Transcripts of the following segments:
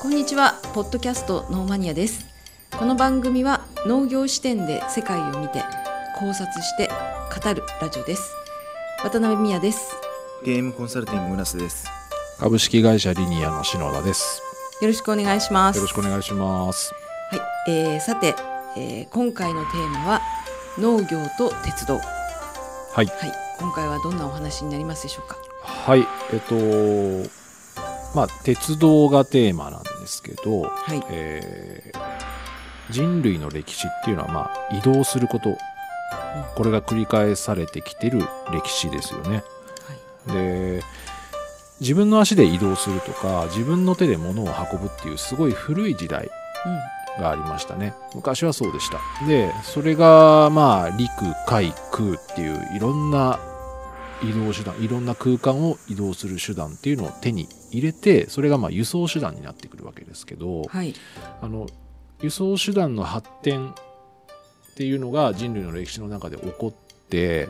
こんにちはポッドキャストノーマニアですこの番組は農業視点で世界を見て考察して語るラジオです渡辺美也ですゲームコンサルティング村瀬です。株式会社リニアの篠田です。よろしくお願いしますよろしくお願いします。はい、えー、さて、えー、今回のテーマは農業と鉄道ははい。い今回はどんなお話になりますでしょうか？はい。えっと、まあ、鉄道がテーマなんですけど、はい。えー人類の歴史っていうのは、まあ、移動すること、これが繰り返されてきてる歴史ですよね。で、自分の足で移動するとか、自分の手で物を運ぶっていうすごい古い時代がありましたね。昔はそうでした。でそれがまあ陸海空っていういろんな移動手段いろんな空間を移動する手段っていうのを手に入れてそれがまあ輸送手段になってくるわけですけど、うんはい。あの輸送手段の発展っていうのが人類の歴史の中で起こって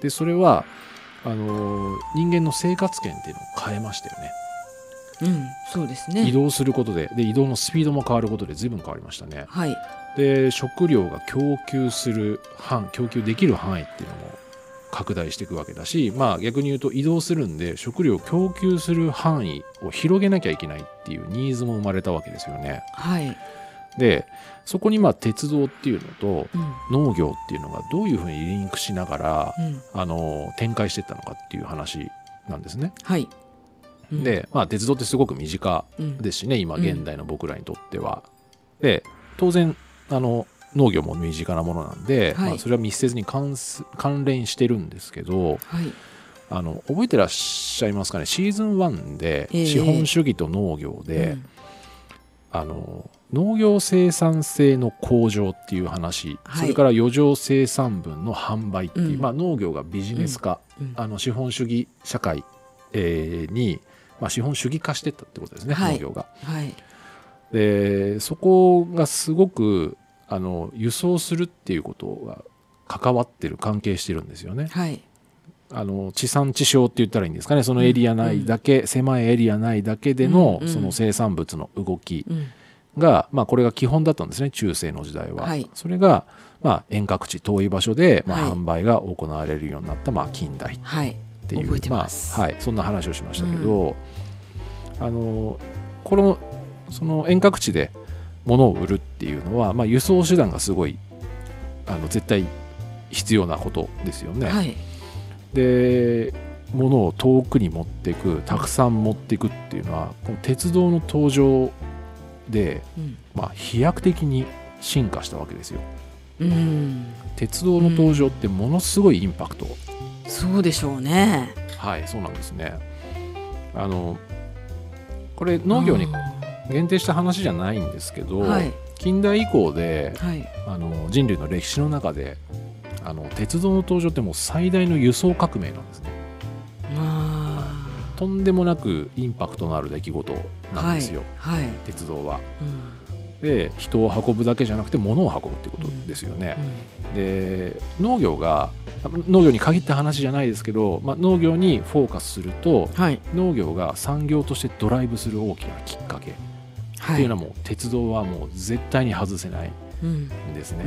でそれはあの人間の生活圏っていうのを変えましたよね。うんそうですね。移動することで。で移動のスピードも変わることで随分変わりましたね。はい。で食料が供給する範供給できる範囲っていうのも拡大していくわけだしまあ逆に言うと移動するんで食料を供給する範囲を広げなきゃいけないっていうニーズも生まれたわけですよね。はい。でそこにまあ鉄道っていうのとうん。農業っていうのがどういうふうにリンクしながらうん。あの展開していったのかっていう話なんですね。はい。うん。で、まあ、鉄道ってすごく身近うん。ですしね今うん。現代の僕らにとっては。で当然あの農業も身近なものなんで、はい。まあ、それは密接に関す関連してるんですけどはい。あの覚えてらっしゃいますかね？シーズン1でええ。資本主義と農業で、うん。あの農業生産性の向上っていう話、はい。それから余剰生産分の販売っていう、うん。まあ、農業がビジネス化、うん。あの資本主義社会、えーに、まあ、資本主義化していったってことですね、はい。農業が。はい。でそこがすごくあの輸送するっていうことが関わってる関係してるんですよね。はい。あの地産地消って言ったらいいんですかね。そのエリア内だけ、狭いエリア内だけでの,、うんうん。その生産物の動きうん。が、まあ、これが基本だったんですね中世の時代は。はい。それが、まあ、遠隔地遠い場所で、まあはい。販売が行われるようになった、まあ、近代っはい。ていう覚えてます。あはい、そんな話をしましたけど、あのこのその遠隔地で物を売るっていうのは、まあ、輸送手段がすごいあの絶対必要なことですよね。はいで物を遠くに持っていくたくさん持っていくっていうのはこの鉄道の登場で、うんまあ、飛躍的に進化したわけですよ。うん鉄道の登場ってものすごいインパクト、そうでしょうねはいそうなんですね。あのこれ農業にあ限定した話じゃないんですけど、ーはい。近代以降ではい。あの人類の歴史の中であの鉄道の登場ってもう最大の輸送革命なんですね。あとんでもなくインパクトのある出来事ーなんですよ、はい。はい。鉄道は。うん。で人を運ぶだけじゃなくて物を運ぶってことですよね。で農業が農業に限った話じゃないですけど、まあ、農業にフォーカスするとはい。農業が産業としてドライブする大きなきっかけっはい。ていうのはもう鉄道はもう絶対に外せないうんんですね。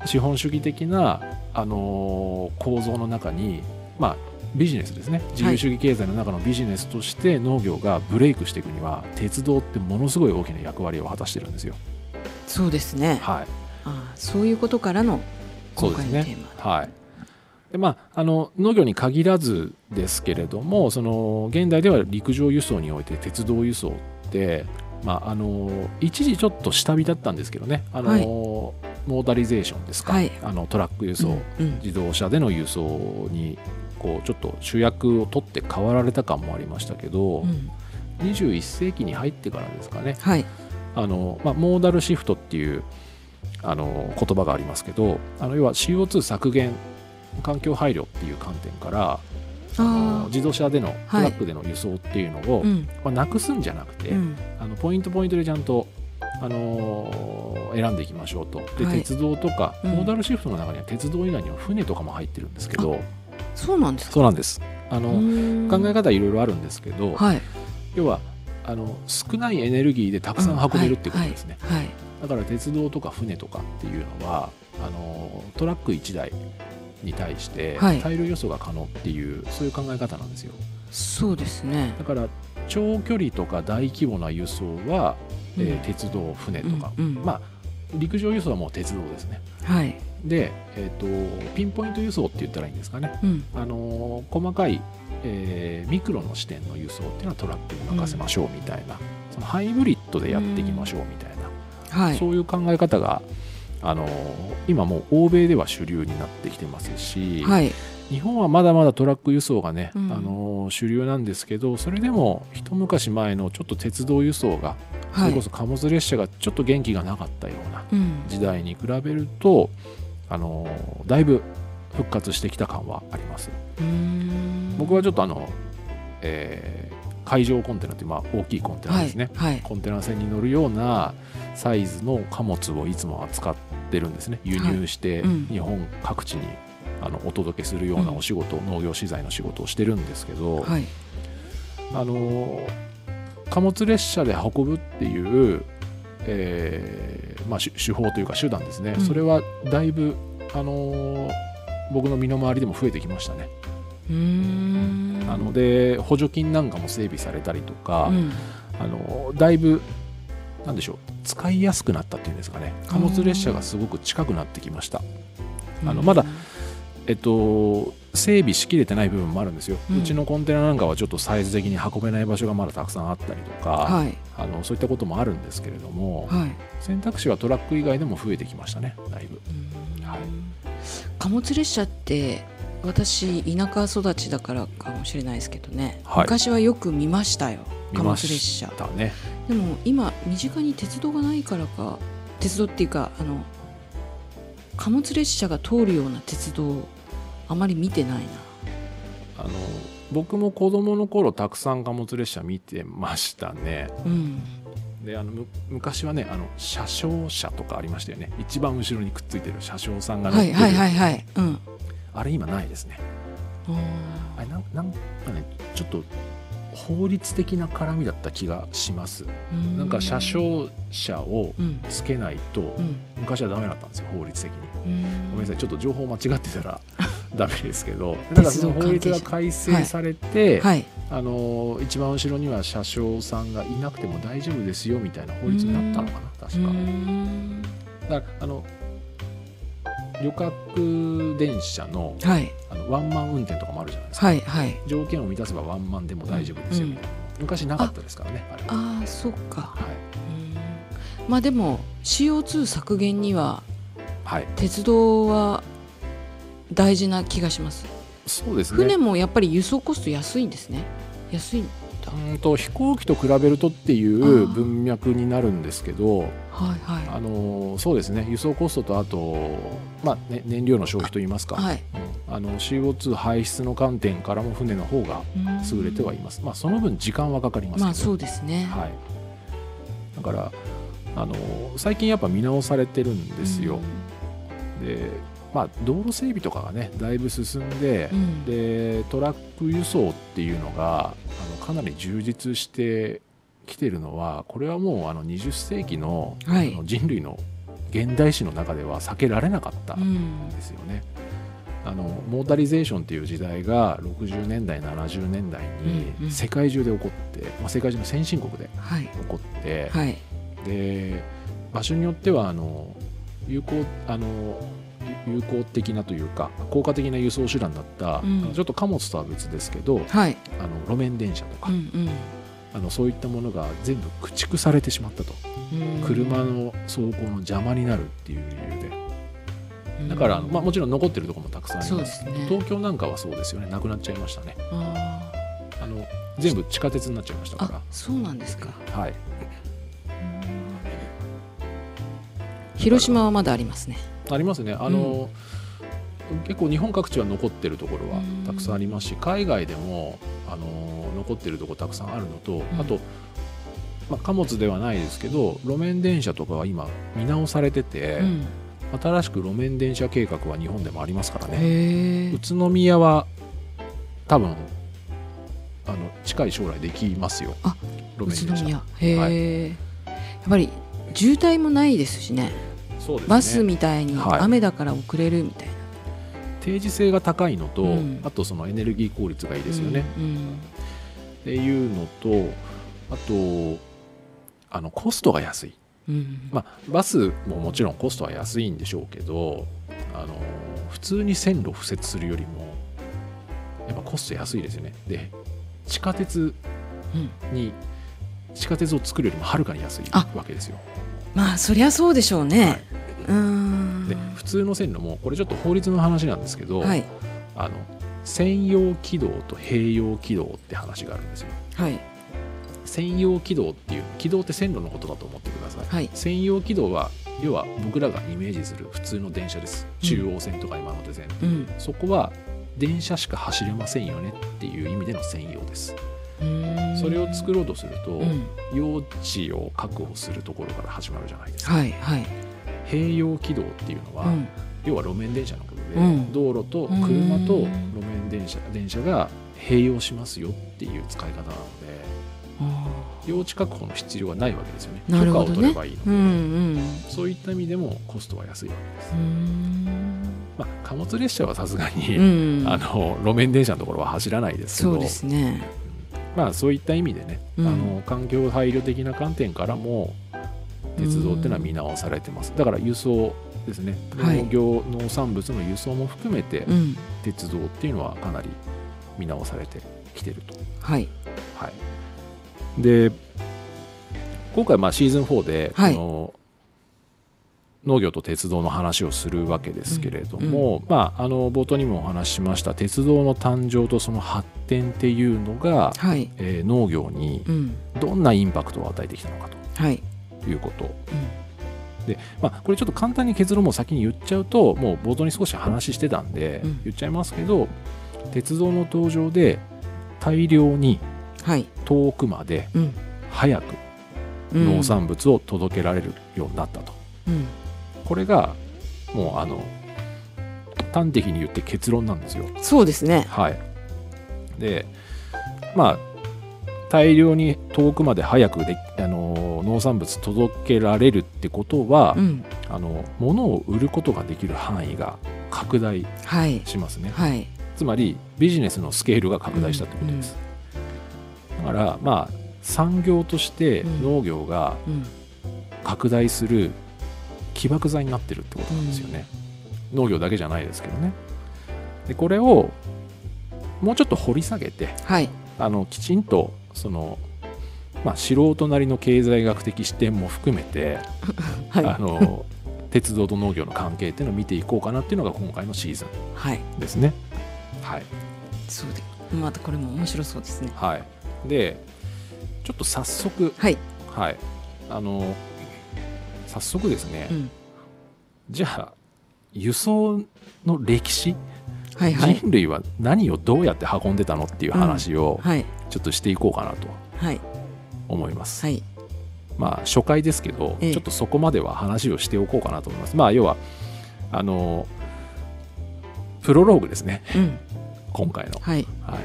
うん。資本主義的な、あのー構造の中に、まあ、ビジネスですね。自由主義経済の中のビジネスとして農業がブレイクしていくには鉄道ってものすごい大きな役割を果たしてるんですよ。そうですね。はい、あーそういうことからの今そうですね。回のテーマ。はい。でまあ、あの農業に限らずですけれどもその現代では陸上輸送において鉄道輸送って、まあ、あの一時ちょっと下火だったんですけどね。あの、はい。モーダリゼーションですか、はい。あのトラック輸送、うんうん。自動車での輸送にこうちょっと主役を取って変わられた感もありましたけど、うん。21世紀に入ってからですかね。はい。あの、まあ、モーダルシフトっていうあの言葉がありますけどあの要は CO2 削減環境配慮っていう観点からあのあ自動車でのトはい。ラックでの輸送っていうのを、ーうん。まあ、なくすんじゃなくて、うん。あのポイントポイントでちゃんと、あのー選んでいきましょうと。で、はい。鉄道とか、うん。モーダルシフトの中には鉄道以外には船とかも入ってるんですけどそうなんですか？そうなんです。あの、考え方いろいろあるんですけど、はい。要はあの少ないエネルギーでたくさん運べるっていうことですね、はい。はい。だから鉄道とか船とかっていうのはあのトラック1台に対してはい。大量輸送が可能っていう、そういう考え方なんですよ。そうですね、だから長距離とか大規模な輸送は、えーうん鉄道船とか、うんうん。まあ陸上輸送はもう鉄道ですね。はい、で、えー、とピンポイント輸送って言ったらいいんですかね、うん。あのー細かい、えーミクロの視点の輸送っていうのはトラックに任せましょうみたいな、そのハイブリッドでやっていきましょうみたいな、はい、そういう考え方が、あのー今もう欧米では主流になってきてますし、はい、日本はまだまだトラック輸送がね、うん。あのー主流なんですけどそれでも一昔前のちょっと鉄道輸送がそはい。れこ、そ貨物列車がちょっと元気がなかったようなうん、時代に比べると、あのーだいぶ復活してきた感はあります。僕はちょっとあの、えー海上コンテナっていう、まあ、大きいコンテナですね、はい、はい、コンテナ船に乗るようなサイズの貨物をいつも扱ってるんですね。輸入して日本各地にあのお届けするようなお仕事、農業資材の仕事をしてるんですけど、はい、あの貨物列車で運ぶっていう、えーまあ、手手法というか手段ですね、うん。それはだいぶ、あの僕の身の回りでも増えてきましたね。なので補助金なんかも整備されたりとか、うん。あのだいぶなんでしょう使いやすくなったっていうんですかね。貨物列車がすごく近くなってきました。あのまだえっと、整備しきれてない部分もあるんですよ、ううんちのコンテナなんかはちょっとサイズ的に運べない場所がまだたくさんあったりとか、はい、あのそういったこともあるんですけれども、はい、選択肢はトラック以外でも増えてきましたねだいぶ。はい。貨物列車って私田舎育ちだからかもしれないですけどね、はい。昔はよく見ましたよ。貨物列車。ね。でも今身近に鉄道がないからか鉄道っていうかあの貨物列車が通るような鉄道あまり見てないな。あの僕も子供の頃たくさん貨物列車見てましたね。うん。であのむ昔はねあの車掌車とかありましたよね。一番後ろにくっついてる車掌さんが乗ってる、はいはいはいはい。うんあれ今ないですね。あれなんなんかねちょっと法律的な絡みだった気がします。うん。なんか車掌車をうん。つけないとうん。昔はダメだったんですよ法律的に。うん。ごめんなさいちょっと情報間違ってたら ダメですけど。だからその法律が改正されて、はい。あの一番後ろには車掌さんがいなくても大丈夫ですよみたいな法律になったのかな確か。うん。だからあの旅客電車のはい。あのワンマン運転とかもあるじゃないですか、はいはい。条件を満たせばワンマンでも大丈夫ですよ。みたいな、昔なかったですからねあああそっか。はい、うん。まあでも CO2 削減にははい、鉄道は大事な気がします。そうですね。船もやっぱり輸送コスト安いんですね。安いうんと飛行機と比べるとっていう文脈になるんですけどはいはい。あのそうですね輸送コストとあと、まあね、燃料の消費といいますか、はい。うん。あの CO2 排出の観点からも船の方がうん。優れてはいます、まあ、その分時間はかかりますけど、まあそうですね。はい、だからあの最近やっぱ見直されてるんですよ、で、まあ、道路整備とかがねだいぶ進んで、うん。でトラック輸送っていうのがあのかなり充実してきてるのはこれはもうあの20世紀の,、はい。あの人類の現代史の中では避けられなかったうん。んですよね。あのモータリゼーションっていう時代が60年代70年代うんうん。に世界中で起こって、まあ、世界中の先進国ではい。起こって、はい。で場所によってはあの有効あの有有効的なというか効果的な輸送手段だった、うん。ちょっと貨物とは別ですけどはい。あの路面電車とか、うんうん。あのそういったものが全部駆逐されてしまったと、うん。車の走行の邪魔になるっていう理由で。だから、まあ、もちろん残ってるところもたくさんあります。すね。東京なんかはそうですよね。なくなっちゃいましたね。ああの全部地下鉄になっちゃいましたかそうなんですか。らはい。広島はまだありますねありますね。あの、結構日本各地は残ってるところはうん。たくさんありますし海外でもあの残ってるところたくさんあるのと、あと、まあ、貨物ではないですけど路面電車とかは今見直されてて、うん。新しく路面電車計画は日本でもありますからね。宇都宮は多分あの近い将来できますよ。あ路面宇都電車宮。へえ、やっぱり渋滞もないですしねね。バスみたいにはい。雨だから遅れるみたいな、定時性が高いのと、うん。あとそのエネルギー効率がいいですよね、うん。っていうのとあとあのコストが安い、うんうん。まあ、バスももちろんコストは安いんでしょうけどあの普通に線路敷設するよりもやっぱコスト安いですよね。で地下鉄うん。に地下鉄を作るよりもはるかに安いあわけですよまあそりゃそうでしょうね、はい。うーん。で普通の線路もこれちょっと法律の話なんですけど、はい。あの専用軌道と併用軌道って話があるんですよ。はい。専用軌道っていう軌道って線路のことだと思ってください、はい。専用軌道は要は僕らがイメージする普通の電車です。うん。中央線とか今手線、うん。そこは電車しか走れませんよねっていう意味での専用ですそれを作ろうとすると、うん。用地を確保するところから始まるじゃないですか。はいはい。併用軌道っていうのは、うん。要は路面電車のことで、うん。道路と車と路面電車電車が併用しますよっていう使い方なのであ用地確保の必要はないわけですよね。ね。許可を取ればいいのーうんうん。そういった意味でもコストは安いわけです、まあ、貨物列車はさすがに、うん。あの路面電車のところは走らないですけどそうですねまあそういった意味でね、うん。あの環境配慮的な観点からも鉄道っていうのは見直されてます。だから輸送ですね。はい。農業、農産物の輸送も含めてうん。鉄道っていうのはかなり見直されてきてると。はい。はい、で今回まあシーズン4で、はい。あの農業と鉄道の話をするわけですけれども、まあ、あの冒頭にもお話ししました鉄道の誕生とその発展っていうのが、はい。えー農業にうん。どんなインパクトを与えてきたのかはい。ということ、で、まあ、これちょっと簡単に結論も先に言っちゃうともう冒頭に少し話してたんで、うん。言っちゃいますけど鉄道の登場で大量にはい。遠くまでうん。早くうん。農産物を届けられるようになったと、うんこれがもうあの端的に言って結論なんですよ。そうですね。はい。でまあ大量に遠くまで早くであの農産物届けられるってことは、うん。あの物を売ることができる範囲が拡大はい。しますね。はい。つまりビジネスのスケールが拡大したってことです、だからまあ産業としてうん。農業がうん。拡大する起爆剤になってるってことなんですよね、農業だけじゃないですけどね。でこれをもうちょっと掘り下げてはい。あのきちんとその、まあ、素人なりの経済学的視点も含めて、はい。あの鉄道と農業の関係っていうのを見ていこうかなっていうのが今回のシーズはい。ンですね。はい、そうでまたこれも面白そうですね。はい、でちょっと早速はい。はい。あの早速ですね、うん。じゃあ輸送の歴史、はいはい。人類は何をどうやって運んでたのっていう話をはい。ちょっとしていこうかなとはい。思います、はい。まあ初回ですけど、ええ。ちょっとそこまでは話をしておこうかなと思います。まあ要はあのプロローグですね。うん。今回の、はい。はい、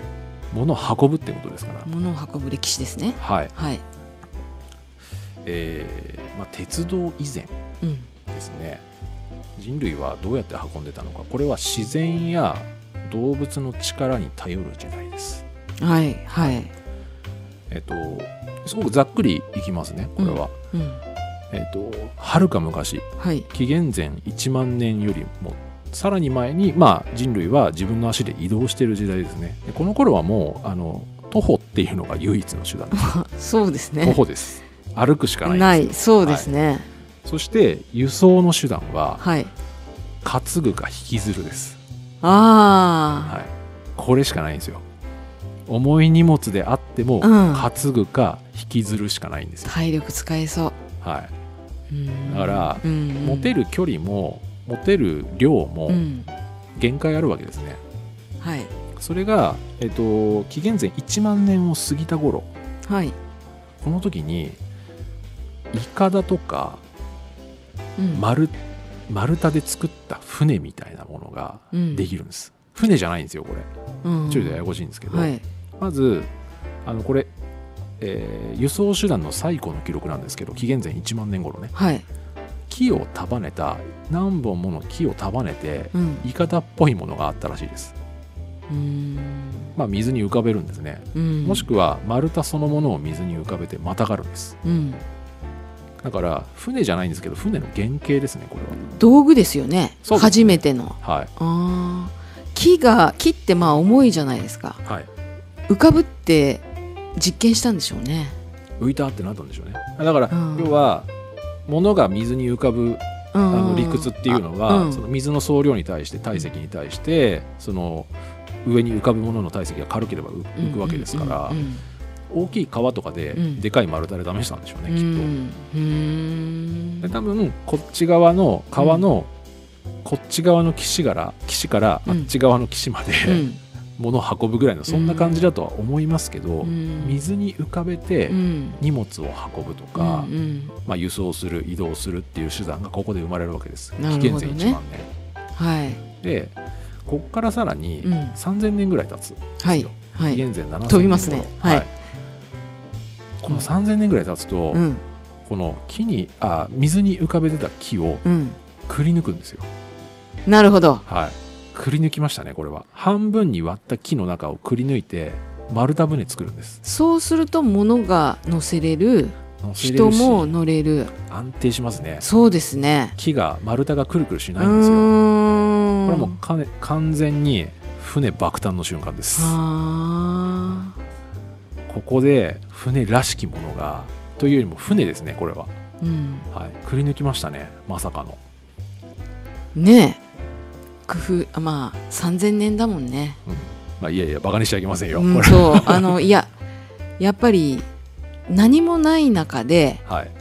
物を運ぶってことですから。物を運ぶ歴史ですね。はい。はいえーまあ、鉄道以前うん。ですね。人類はどうやって運んでたのか。これは自然や動物の力に頼る時代です。はいはい。えっとすごくざっくりいきますねこれは、うんえっとはるか昔。はい。紀元前1万年よりもさらに前に、まあ、人類は自分の足で移動している時代ですね。でこの頃はもうあの徒歩っていうのが唯一の手段です。そうです徒ね歩です歩くしかないんなですよ。い。そうですね。そして輸送の手段ははい。担ぐか引きずるです。あはい、これしかないんですよ。重い荷物であっても、うん。担ぐか引きずるしかないんですよ、あ体力使えそう。はい、うん。だからうん。うん持てる距離も持てる量もうん。限界あるわけですね、はい。それが、えっと紀元前1万年を過ぎた頃。はい。この時にイカダとかうん。丸丸太で作った船みたいなものがうん。できるんです、船じゃないんですよこれ。うん。ちょっとややこしいんですけど、はい。まずあのこれ、えー輸送手段の最古の記録なんですけど紀元前1万年頃ね。はい。木を束ねた何本もの木を束ねてうん。イカダっぽいものがあったらしいです。うーん。まあ水に浮かべるんですね。うん。もしくは丸太そのものを水に浮かべてまたがるんです。うんだから船じゃないんですけど船の原型ですねこれ道具ですよね。そうです初めての。ははい。あー。木が木ってまあ重いじゃないですか。はい。浮かぶって実験したんでしょうね。浮いたってなったんでしょうね。だから、うん。要は物が水に浮かぶああの理屈っていうのは、うんその水の総量に対して体積に対してその上に浮かぶものの体積が軽ければ浮浮くわけですから、うん大きい川とかでうん。でかい丸太で試したんでしょうね、うん。きっと。で多分こっち側の川の、こっち側の岸から岸からあっち側の岸まで、うん。物を運ぶぐらいのそんな感じだとは思いますけど、うん。水に浮かべてうん。荷物を運ぶとか、うんうん。まあ、輸送する移動するっていう手段がここで生まれるわけです。なる紀元前ほどね1万年。はい。でこっからさらにうん。3000年ぐらい経つんですよ、はい。はい。紀元前7000年飛びますね。頃はいこの3000年ぐらい経つと、うん。この木にあ水に浮かべてた木をうん。くり抜くんですよ。なるほど。はい。くり抜きましたねこれは。半分に割った木の中をくり抜いて丸太船作るんです。そうすると物が乗せれる人も乗れる。安定しますね。そうですね。木が丸太がくるくるしうないんですよ。これはもうかね完全に船爆誕の瞬間です。はここで船らしきものがというよりも船ですねこれは、あうん。はい、くり抜きましたねまさかの。ねえ。工夫あまあ3000年だもんね。まあ、いやいやバカにしちゃいけませんよ、うんそう。あのいややっぱり何もない中ではい。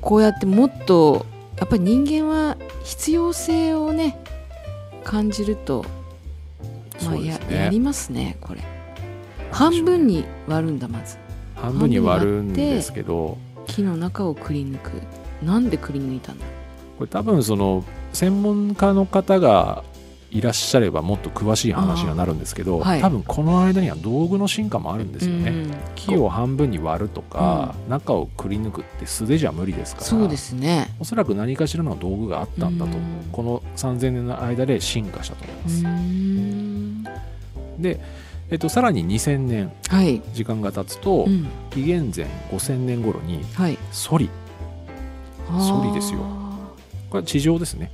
こうやってもっとやっぱり人間は必要性をね感じると、まあやね。やりますねこれ半分に割るんだまず。半分に割るんですけど木の中をくり抜く。なんでくり抜いたんだ？これ多分その専門家の方がいらっしゃればもっと詳しい話にはなるんですけど、はい。多分この間には道具の進化もあるんですよね、うん木を半分に割るとか、中をくり抜くって素手じゃ無理ですからそうですね。おそらく何かしらの道具があったんだと、うん。この3000年の間で進化したと思いまうす、で、えっと、さらに2000年はい、時間が経つと、うん、紀元前5000年頃にはい。ソリ。ソリですよ。これは地上ですね、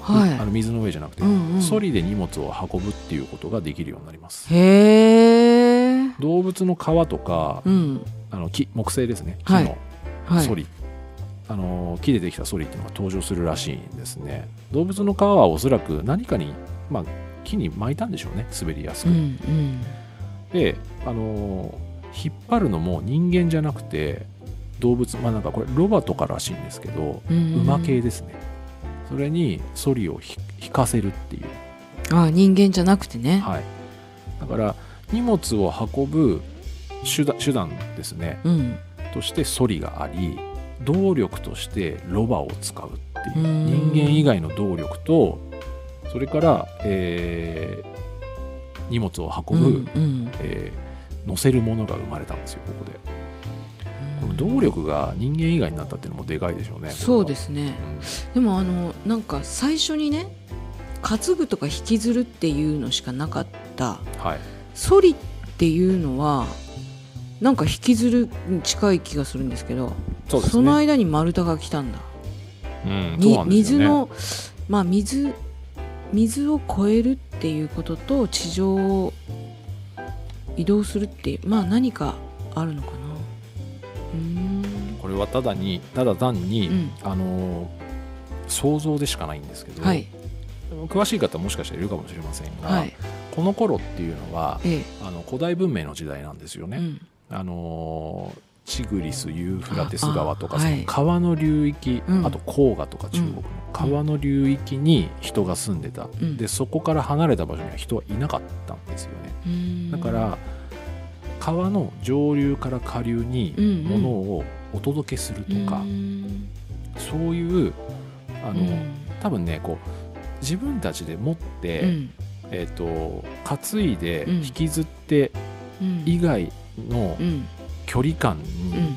はい。あの水の上じゃなくて、うんうん。ソリで荷物を運ぶっていうことができるようになります。へえ動物の皮とか、うん。あの木木製ですね。木はい。のはい。ソリ、あの木でできたソリっていうのが登場するらしいんですね。動物の皮はおそらく何かに、まあ、木に巻いたんでしょうね。滑りやすく、うんうん。であの引っ張るのも人間じゃなくて動物まあなんかこれロバとからしいんですけどうん。馬系ですね。それにソリをひ引かせるっていう。あ人間じゃなくてね、はい。だから荷物を運ぶ手段手段ですね。うん。としてソリがあり動力としてロバを使うっていう。うん。人間以外の動力とそれから、えー荷物を運ぶ、うんうん。えー乗せるものが生まれたんですよここで。この動力が人間以外になったっていうのもでかいでしょうねそうですすねでもあのなんか最初にね担ぐとか引きずるっていうのしかなかった。はい。ソリっていうのはなんか引きずるに近い気がするんですけどそうですね。の間に丸太が来たんだ、うん、にそうなんですよね。水のまあ水水を超えるっていうことと地上を移動するっていうまあ何かあるのかな。うこれはただにただ単に、うん。あのー想像でしかないんですけど、はい。詳しい方もしかしたらいるかもしれませんが、はい。この頃っていうのはええ。あの古代文明の時代なんですよね。うん。あのーチグリスユーフラテス川とかその川の流域あ,、うん。と黄河とか中国の川の流域に人が住んでた、うん。でそこから離れた場所には人はいなかったんですよね。だから川の上流から下流に物をお届けするとか、うーん。そういうあの、うん。多分ねこう自分たちで持って、うん。えー、と担いでうん。引きずってうん。以外のうん距離感に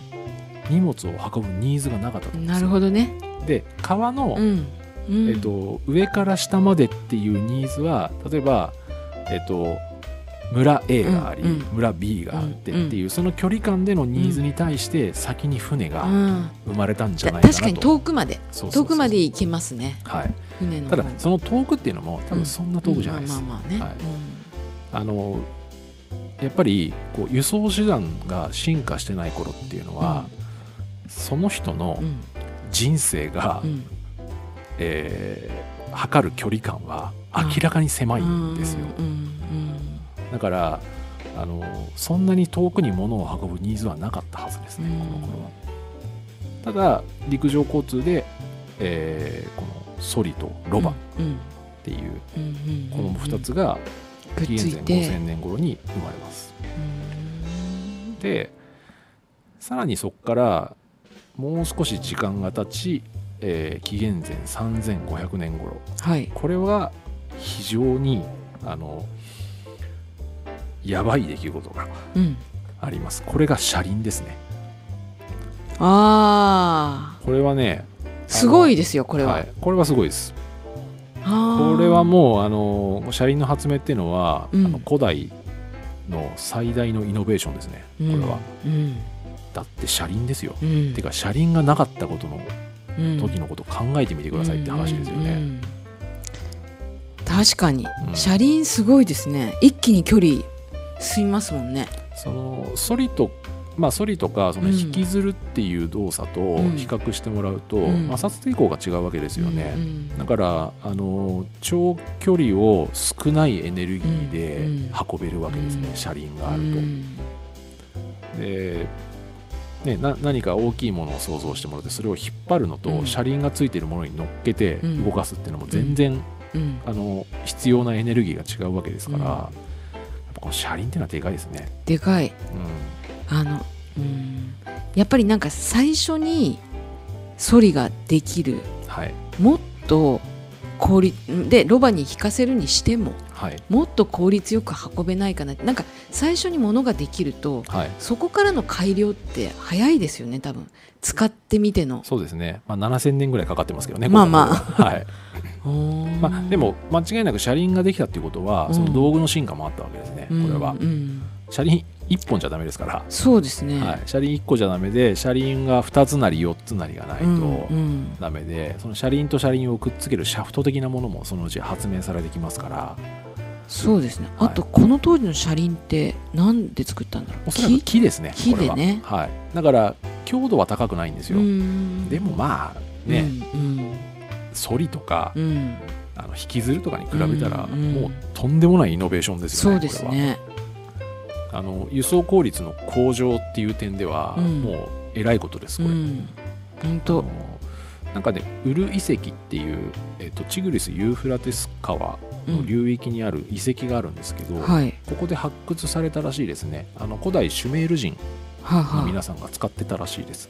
荷物を運ぶニーズがなかったとうん、思うんですよ。なるほどね。で川の、うん。うん。えっと、上から下までっていうニーズは例えば、えっと、村 A があり、うんうん。村 B があってっていう、その距離感でのニーズに対して先に船がうん。生まれたんじゃないかなと、確かに遠くまで。そう遠くまで行けますね。はい、船のただ方その遠くっていうのも多分そんな遠くじゃないです、まあまあね、はい。あのやっぱりこう輸送手段が進化してない頃っていうのは、その人のうん。うん人生が、うん。えー測る距離感は明らかに狭いんですよ、うん。うん。だからあのそんなに遠くに物を運ぶニーズはなかったはずですね、うん。この頃は。ただ陸上交通で、えーこのソリとロバっうん。ていう、うん。うん。この2つがくっつ紀元前いて。5000年頃に生まれます。うん。でさらにそこからもう少し時間が経ち、えー紀元前3500年頃。はい。これは非常にあのやばい出来事がうん。あります。これが車輪ですね。ああこれはねすごいですよこれは、はい、これはすごいですこれはもうあの車輪の発明っていうのは、うん。あの古代の最大のイノベーションですね。これは、うん。だって車輪ですよ、うん。てか車輪がなかったことのうん。時のことを考えてみてくださいって話ですよね、うん。うん。確かに、うん。車輪すごいですね。一気に距離進みますもんね。そのソリとまあソリとかその引きずるっていう動作とうん。比較してもらうと、うん。摩擦抵抗が違うわけですよね、だからあの長距離を少ないエネルギーうんで運べるわけですね、うん。車輪があると。うん。でね、な何か大きいものを想像してもらってそれを引っ張るのと、うん。車輪がついているものに乗っけてうん。動かすっていうのも全然、うん。あの必要なエネルギーが違うわけですから、うん。やっぱこの車輪っていうのはでかいですね。でかい。うあのうんやっぱりなんか最初にソリができる。ん、はい。もっと効率でロバに引かせるにしてもはい。もっと効率よく運べないかななんか最初に物ができるとはい。そこからの改良って早いですよね多分。使ってみての。そうですね、まあ、7000年ぐらいかかってますけどねまあまあ。は。い。まあ、でも間違いなく車輪ができたっていうことは、うんその道具の進化もあったわけですね、うんこれは。うん。車輪1本じゃダメですから、そうですね、はい、車輪1個じゃダメで車輪が2つなり4つなりがないうんとうん。ダメで、その車輪と車輪をくっつけるシャフト的なものもそのうち発明されてきますから。そうですね、はい。あとこの当時の車輪って何で作ったんだろう？おそらく木？ですね木でね。は。はい、だから強度は高くないんですよ、うん。でもまあね、うんソリとか、うん。うんあの引きずるとかに比べたら、うんうんもうとんでもないイノベーションですよねそうですねあの輸送効率の向上っていう点では、うん。もうえらいことですこれ、うん。本あ当のなんかねウル遺跡っていう、えっとチグリス・ユーフラテス川の流域にある遺跡があるんですけど、はい。ここで発掘されたらしいですね。あの古代シュメール人の皆さんが使ってたらしいです、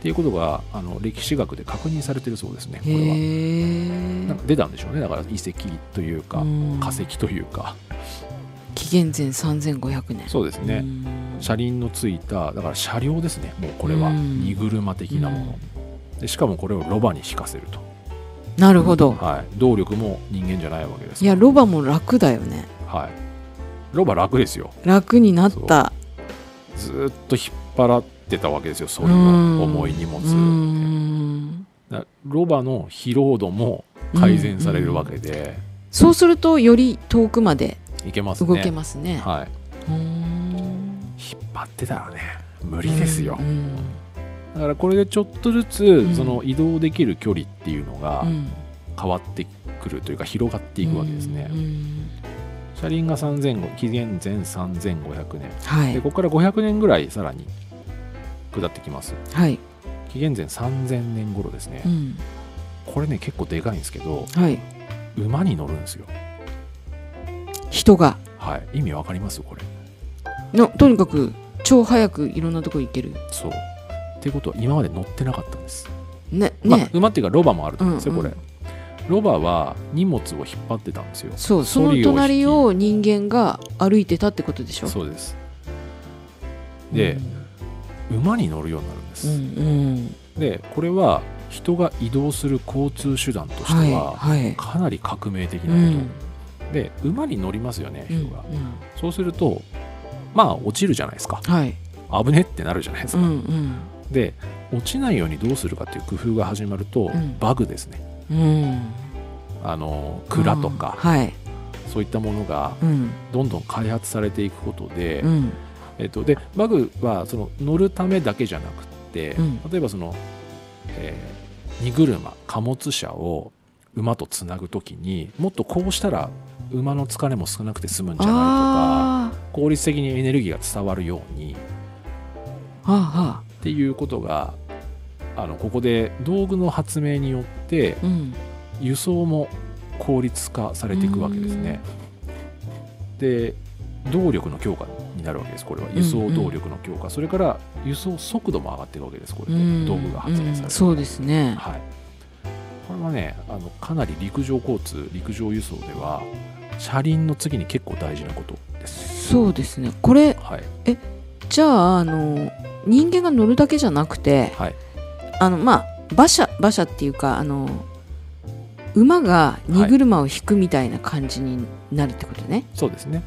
っていうことがあの歴史学で確認されてるそうですねこれは。なんか出たんでしょうね。だから遺跡というか、うん。化石というか。紀元前3500年。そうですね、うん。車輪のついただから車両ですねもうこれは。うん。荷車的なもの、でしかもこれをロバに引かせると、なるほど。はい、動力も人間じゃないわけです。いやロバも楽だよね。はい、ロバ楽ですよ。楽になった。ずーっと引っ張ってたわけですよそれは。うん重い荷物、うん。だロバの疲労度も改善されるわけで、そうするとより遠くまでいけますね。動けますね。はい、うん。引っ張ってたらね無理ですよ、うんだからこれでちょっとずつ、ん。その移動できる距離っていうのがうん。変わってくるというか広がっていくわけですね、うん車輪が3000紀元前3500年。はい。でここから500年ぐらいさらに下ってきます。はい。紀元前3000年頃ですね、うん。これね結構でかいんですけどはい。馬に乗るんですよ人が。はい。意味わかりますこれ。のとにかく超早くいろんなとこ行ける。そう。っていうことは今まで乗ってなかったんです、ねまあね、馬っていうかロバもあると思うんですよ、うんうん。これ。ロバは荷物を引っ張ってたんですよ。そうその隣を人間が歩いてたってことでしょ？そうです。で、馬に乗るようになるんです、うんうん。でこれは人が移動する交通手段としてはいははい。かなり革命的うなこと、んで馬に乗りますよねうん人が、そうするとまあ落ちるじゃないですか。はい。危ねってなるじゃないですうか、んうん。で落ちないようにどうするかっていう工夫が始まると、ん。バグですね。うん。あの蔵とか、はい。そういったものがうん。どんどん開発されていくことで、うん。えっと、でバグはその乗るためだけじゃなくて、うん。例えばその、えー荷車貨物車を馬とつなぐときにもっとこうしたら馬の疲れも少なくて済むんじゃないとかあ効率的にエネルギーが伝わるようにっていうことがあのここで道具の発明によって輸送も効率化されていくわけですね。で動力の強化になるわけです。これは。輸送動力の強化、それから輸送速度も上がっていくわけです。これで、うん道具が発明されて、うんそうですね。はい、これはねあのかなり陸上交通陸上輸送では車輪の次に結構大事なことです。ねそうですね。これはい。じゃああの人間が乗るだけじゃなくてはい。あのまあ馬車馬車っていうかあの馬が荷車を引くみたいな感じになるってことね、そうですね。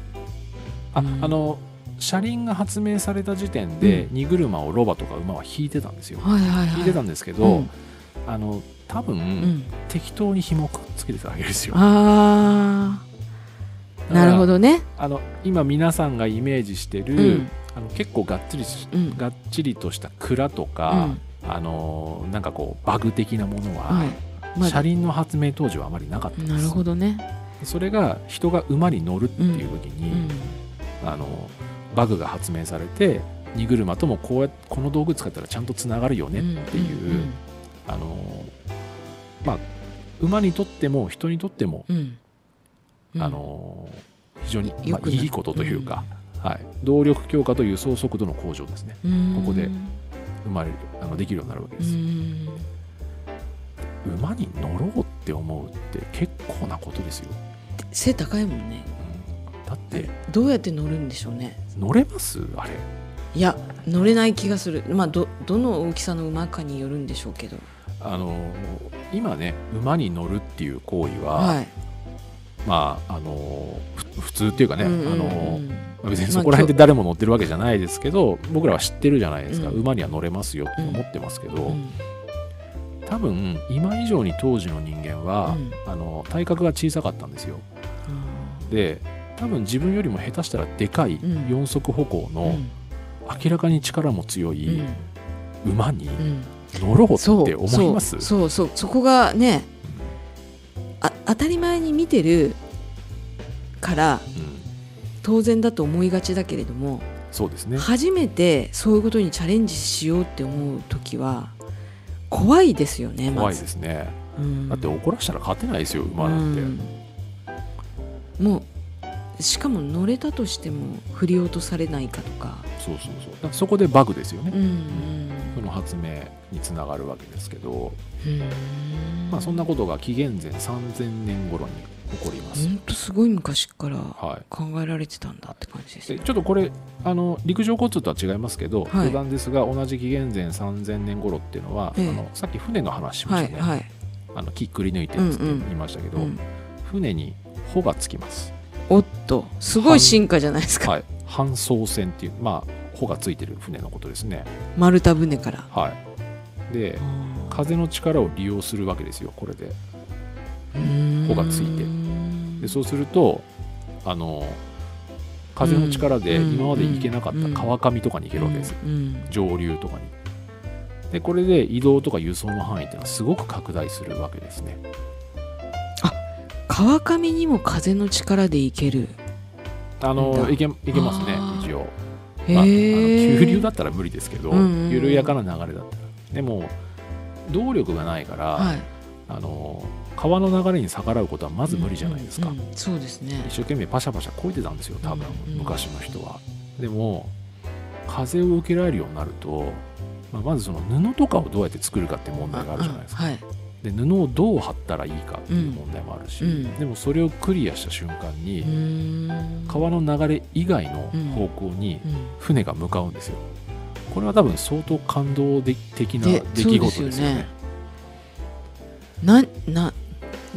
あ,、うん。あの車輪が発明された時点で、荷車をロバとか馬は引いてたんですよ、はいはいはい。引いてたんですけど、うん。あの多分、うん。適当に紐をくっつけてたわけですよ。ああなるほどどね。あの今皆さんがイメージしてる、うん。あの結構がっつりしうん。がっちりとした蔵とうか、ん。あのなんかこうバグ的なものは、はいまだ。車輪の発明当時はあまりなかったんです。なるほどね。それが人が馬に乗るっていう時うに、ん。あのバグが発明されて荷車ともこうやこの道具使ったらちゃんとつながるよねっていう、あのまあ馬にとっても人にとっても、うんうんあの非常に、まあ、いいことというか、はい、動力強化と輸送速度の向上ですね。うん。ここで生まれるあのできるようになるわけうです、ん。馬に乗ろうって思うって結構なことですよ、背高いもんね。うん。だってどうやって乗るんでしょうね。乗れます？あれ。いや乗れない気がする。まあどどの大きさの馬かによるんでしょうけど。あの今ね馬に乗るっていう行為は、はいまああのふ普通っていうかね、あのまあ別にそこら辺で誰も乗ってるわけじゃないですけど、僕らは知ってるじゃないですか、うん。馬には乗れますよって思ってますけど、うん。多分今以上に当時の人間は、うん。あの体格が小さかったんですよ。で多分自分よりも下手したらでかいうん。四足歩行のうん。明らかに力も強い馬にうん。乗ろうって思います、そうそうそこがねあ当たり前に見てるからうん。当然だと思いがちだけれどもそうですね。初めてそういうことにチャレンジしようって思う時は怖いですよねま怖いずですね、うん。だって怒らしたら勝てないですよ馬なんて、うん。もうしかも乗れたとしても振り落とされないかとか、そうそうそう。そこでバグですよね、うん。その発明につながるわけですけど、うんまあ、そんなことが紀元前3000年頃に起こります、ほんとすごい昔からはい。考えられてたんだって感じですね。でちょっとこれあの陸上交通とは違いますけど、はい。余談ですが同じ紀元前3000年頃っていうのは、ええ。あのさっき船の話しましたね、はいはい。あの木くり抜いてるってうんうん。言いましたけど、うん。船に帆がつきます、おっとすごい進化じゃないですか。はい、搬送船っていうまあ帆がついてる船のことですね。丸太船から。はい。で風の力を利用するわけですよこれで。帆がついて。でそうするとあの風の力でうん。今まで行けなかった川上とかに行けるわけです上流とかに。でこれで移動とか輸送の範囲っていうのはすごく拡大するわけですね。川上にも風の力で行ける。あの行け行けますね一応、へまあ、あのえ急流だったら無理ですけど、うんうんうん。緩やかな流れだったらでも動力がないから、はい。あの川の流れに逆らうことはまず無理じゃないですか、うんうんそうですね。一生懸命パシャパシャこいてたんですよ多分、うんうん昔の人は。でも風を受けられるようになると、まあ、まずその布とかをどうやって作るかって問題があるじゃないですか、はいで布をどう貼ったらいいかっていう問題もあるし、うん。でもそれをクリアした瞬間に、川の流れ以外の方向にうん。船が向かうんですよ。これは多分相当感動的なで出来事ですよね。よね。なな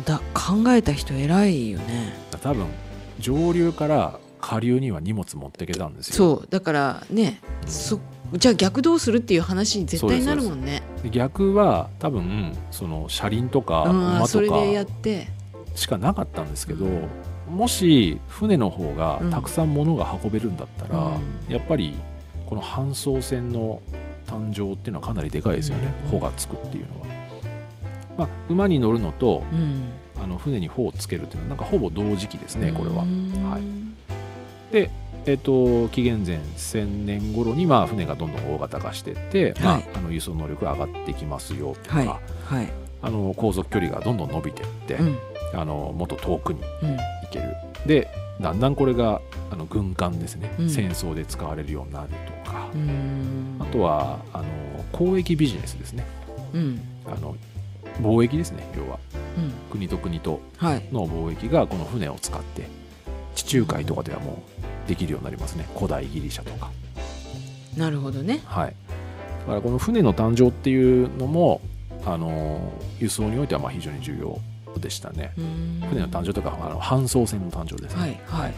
だ考えた人偉いよね。多分上流から下流には荷物持ってけたんですよ。そうだからねそじゃあ逆どうするっていう話に絶対になるもんね。で逆は多分その車輪とかうん馬とそれでやかって。しかなかったんですけど、うん。もし船の方がうん。たくさん物が運べるんだったら、うやっぱりこの搬送船の誕生っていうのはかなりでかいですよね。うん。帆がつくっていうのは。まあ、馬に乗るのとうん。あの船に帆をつけるっていうのはなんかほぼ同時期ですねこれは。う。ん。はい。で、えっと紀元前1000年頃にまあ船がどんどん大型化していって、まあはい。あの輸送能力が上がってきますよとか、はい。はい。あの航続距離がどんどん伸びていって、うん。あのもっと遠くにうん。行ける。でだんだんこれがあの軍艦ですね、うん。戦争で使われるようになるとか、うん。あとはあの交易ビジネスですね。うん。あの貿易ですね要は。うん。国と国とはい。の貿易がこの船を使って地中海とかではもうできるようになりますね。古代ギリシャとか。なるほどね。はい。だからこの船の誕生っていうのもあの輸送においてはまあ非常に重要でしたね。船船の誕生とかあの搬送船の誕生ですね。はいはい。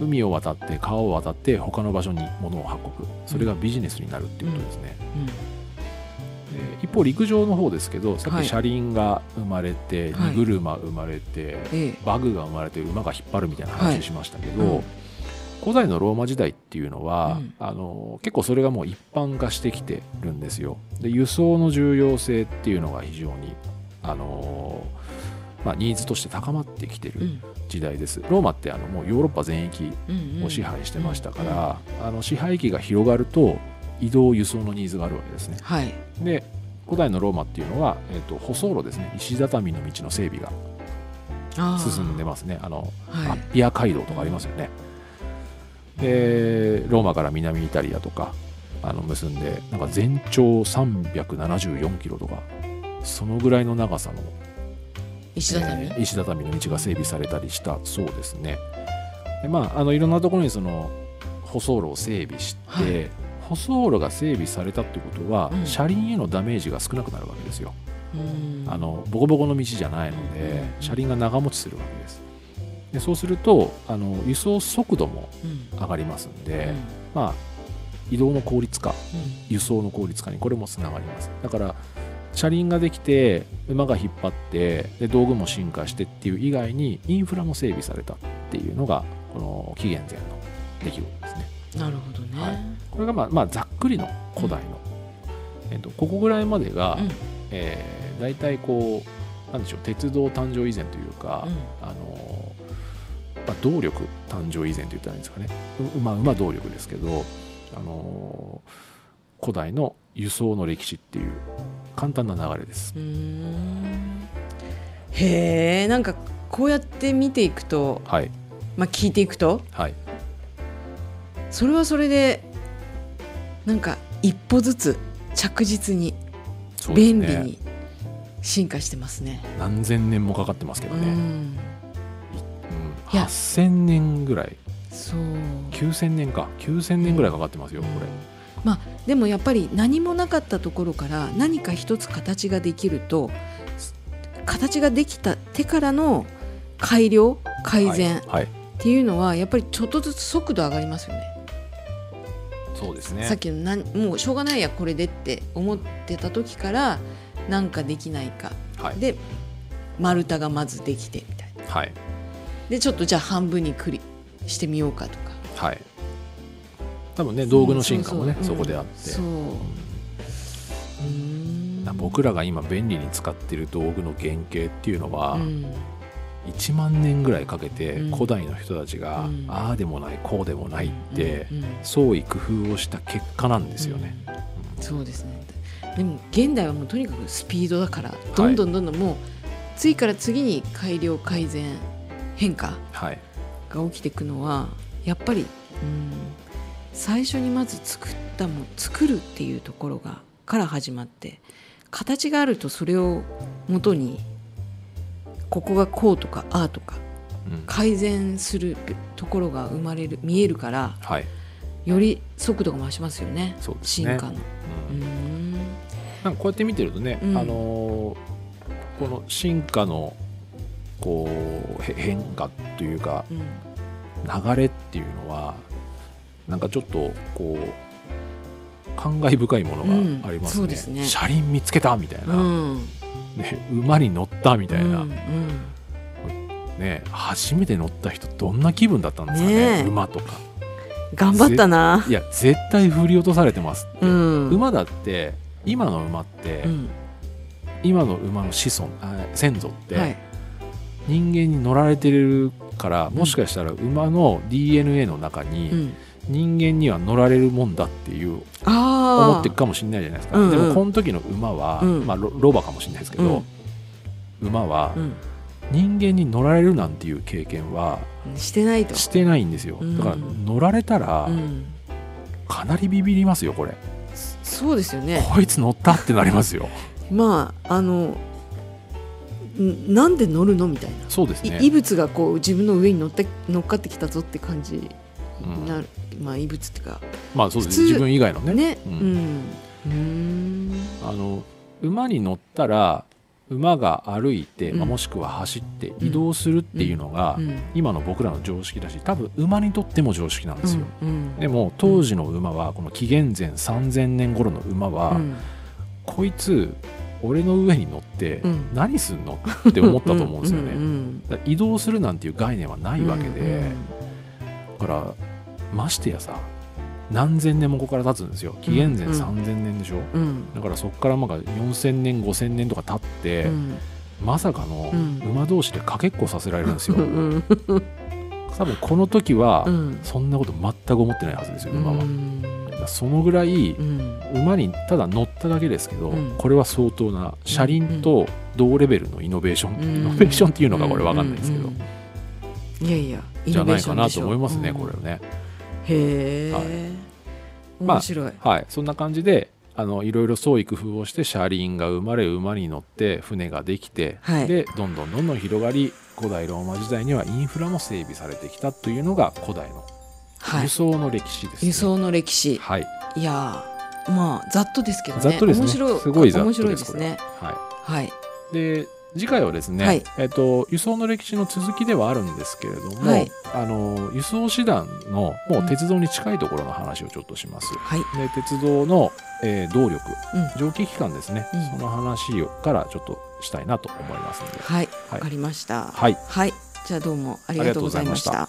海を渡って川を渡って他の場所に物を運ぶ。それがビジネスになるっていうことですね、で一方陸上の方ですけどさっはい。き車輪が生まれて、はい。荷車生まれて、ええ。バグが生まれて馬が引っ張るみたいなはい。話しましたけど、うん。古代のローマ時代っていうのは、うん。あの結構それがもう一般化してきてるんですよ。で輸送の重要性っていうのが非常にあの、まあ、ニーズとして高まってきてるうん。時代です、ローマってあのもうヨーロッパ全域を支配してましたから、あの支配域が広がると移動輸送のニーズがあるわけですね。はい。で古代のローマっていうのは、えー、と舗装路ですね。石畳の道の整備が進んでますね。あの、はい。アッピア街道とかありますよね、でローマから南イタリアとかあの結んでなんか全長374キロとかそのぐらいの長さの石畳、えー石畳の道が整備されたりしたそうですね。でまああのいろんなところにその舗装路を整備して、はい舗装路が整備されたってことは、うん。車輪へのダメージが少なくなるわけですよ、うん。あのボコボコの道じゃないので、うん車輪が長持ちするわけです。でそうするとあの輸送速度もうん。上がりますんで、うん。まあ移動の効率化うん。輸送の効率化にこれもつながります。だから車輪ができて馬が引っ張ってで道具も進化してっていう以外にインフラも整備されたっていうのがこの紀元前の出来事ですね。なるほどね、はいこれがまあ、まあ、ざっくりの古代の、えっとここぐらいまでが、うん。えー大体こうなんでしょう鉄道誕生以前というか、うん。あのまあ、動力誕生以前と言ったらいいんですかね。うまあ馬動力ですけど、あの古代の輸送の歴史っていう簡単な流れです。へえんかこうやって見ていくと、はい。まあ、聞いていくとはい。それはそれでなんか一歩ずつ着実に便利に進化してますね。何千年もかかってますけどうね、うん。ん、いや。8000年ぐらい。そう。9000年か。9000年ぐらいかかってますよこれ。まあでもやっぱり何もなかったところから何か一つ形ができると形ができた手からの改良改善っはい、はい。ていうのはやっぱりちょっとずつ速度上がりますよね。そうですね。さっきのなんもうしょうがないやこれでって思ってた時からなんかできないか。はい。で丸太がまずできてみたいな。はい。でちょっとじゃあ半分にくりしてみようかとか。はい。多分ね道具の進化もねうそこであって。そう。うーん僕らが今便利に使ってる道具の原型っていうのは、うん1万年ぐらいかけてうん。古代の人たちが、うん。ああでもないこうでもないって、創意工夫をした結果なんですよね。うん。そうですね。でも現代はもうとにかくスピードだからどんどんどんどんもう次から次に改良改善変化はい、が起きていくのはやっぱり、うん、最初にまず作ったも作るっていうところがから始まって形があるとそれをもとにここがこうとかああとかうん。改善するところが生まれる見えるからはい。より速度が増しますよねそね。進化の。ううん。んなんかこうやって見てるとね、うん。あのーこの進化のこうへ変化というかうん。流れっていうのはなんかちょっとこう感慨深いものがありますね,、うん。ね。車輪見つけたみたいな、うんね、馬に乗ったみたいな、うんうん。ね、初めて乗った人どんな気分だったんですかねねえ。馬とか。頑張ったな。いや絶対振り落とされてますって、うん。馬だって今の馬って、うん。今の馬の子孫あ先祖って、はい。人間に乗られてるからもしかしたら馬の DNA の中にうん人間には乗られるもんだっていう思ってるかもしれないじゃないですか、うんうん。でもこの時の馬は、うん。まあ、ロロバかもしれないですけど、馬はうん。人間に乗られるなんていう経験はしてないと。してないんですよ。うん。だから乗られたらうん。かなりビビりますよこれ。そうですよね。こいつ乗ったってなりますよ。まああのんなんで乗るのみたいな。そうですね。い異物がこう自分の上に乗って乗っかってきたぞって感じうんになる、まあ異物っていうかまあそうです普通自分以外のね。ね。ううん。んうん。あの馬に乗ったら馬が歩いて、まあ、うんもしくは走って移動するっていうのが、うん。今の僕らの常識だし多分馬にとっても常識なんですよ、うん。でも当時の馬はこの紀元前3000年頃の馬は、うん。こいつ俺の上に乗ってうん。何すんの？って思ったと思うんですよね、移動するなんていう概念はないわけで、うん。だからましてやさ何千年もここから経つんですよ。紀元前うん。3000年でしょ、うん。だからそこからまあ4000年5000年とか経って、うん。まさかのうん。馬同士でかけっこさせられるんですよ、うん。多分この時はうん。そんなこと全く思ってないはずですよ馬は、そのぐらいうん。馬にただ乗っただけですけど、うん。これは相当な車輪と同レベルのイノベーション、うん。イノベーションっていうのかこれ分かんないですけど、いやいやイじゃないかなと思いますね、うん。これはねへえ、はい。まあ面白い、はい。そんな感じであのいろいろ創意工夫をして車輪が生まれ馬に乗って船ができて、はい。でどんどんどんどん広がり古代ローマ時代にはインフラも整備されてきたというのが古代のはい。輸送の歴史です、ね。輸送の歴史。はい、いやーまあざっとですけどね。ざっとですね。面白い。すごいざっと面です白いですね。ははい。い、で次回はですね、はい。えっと輸送の歴史の続きではあるんですけれども、はい。あの輸送手段のもう鉄道に近いところの話をちょっとします。はい。で鉄道の、えー動力うん。蒸気機関ですね、うん。その話をからちょっとしたいなと思いますのではいはいわかりましたはいはいじゃあどうもありがとうございました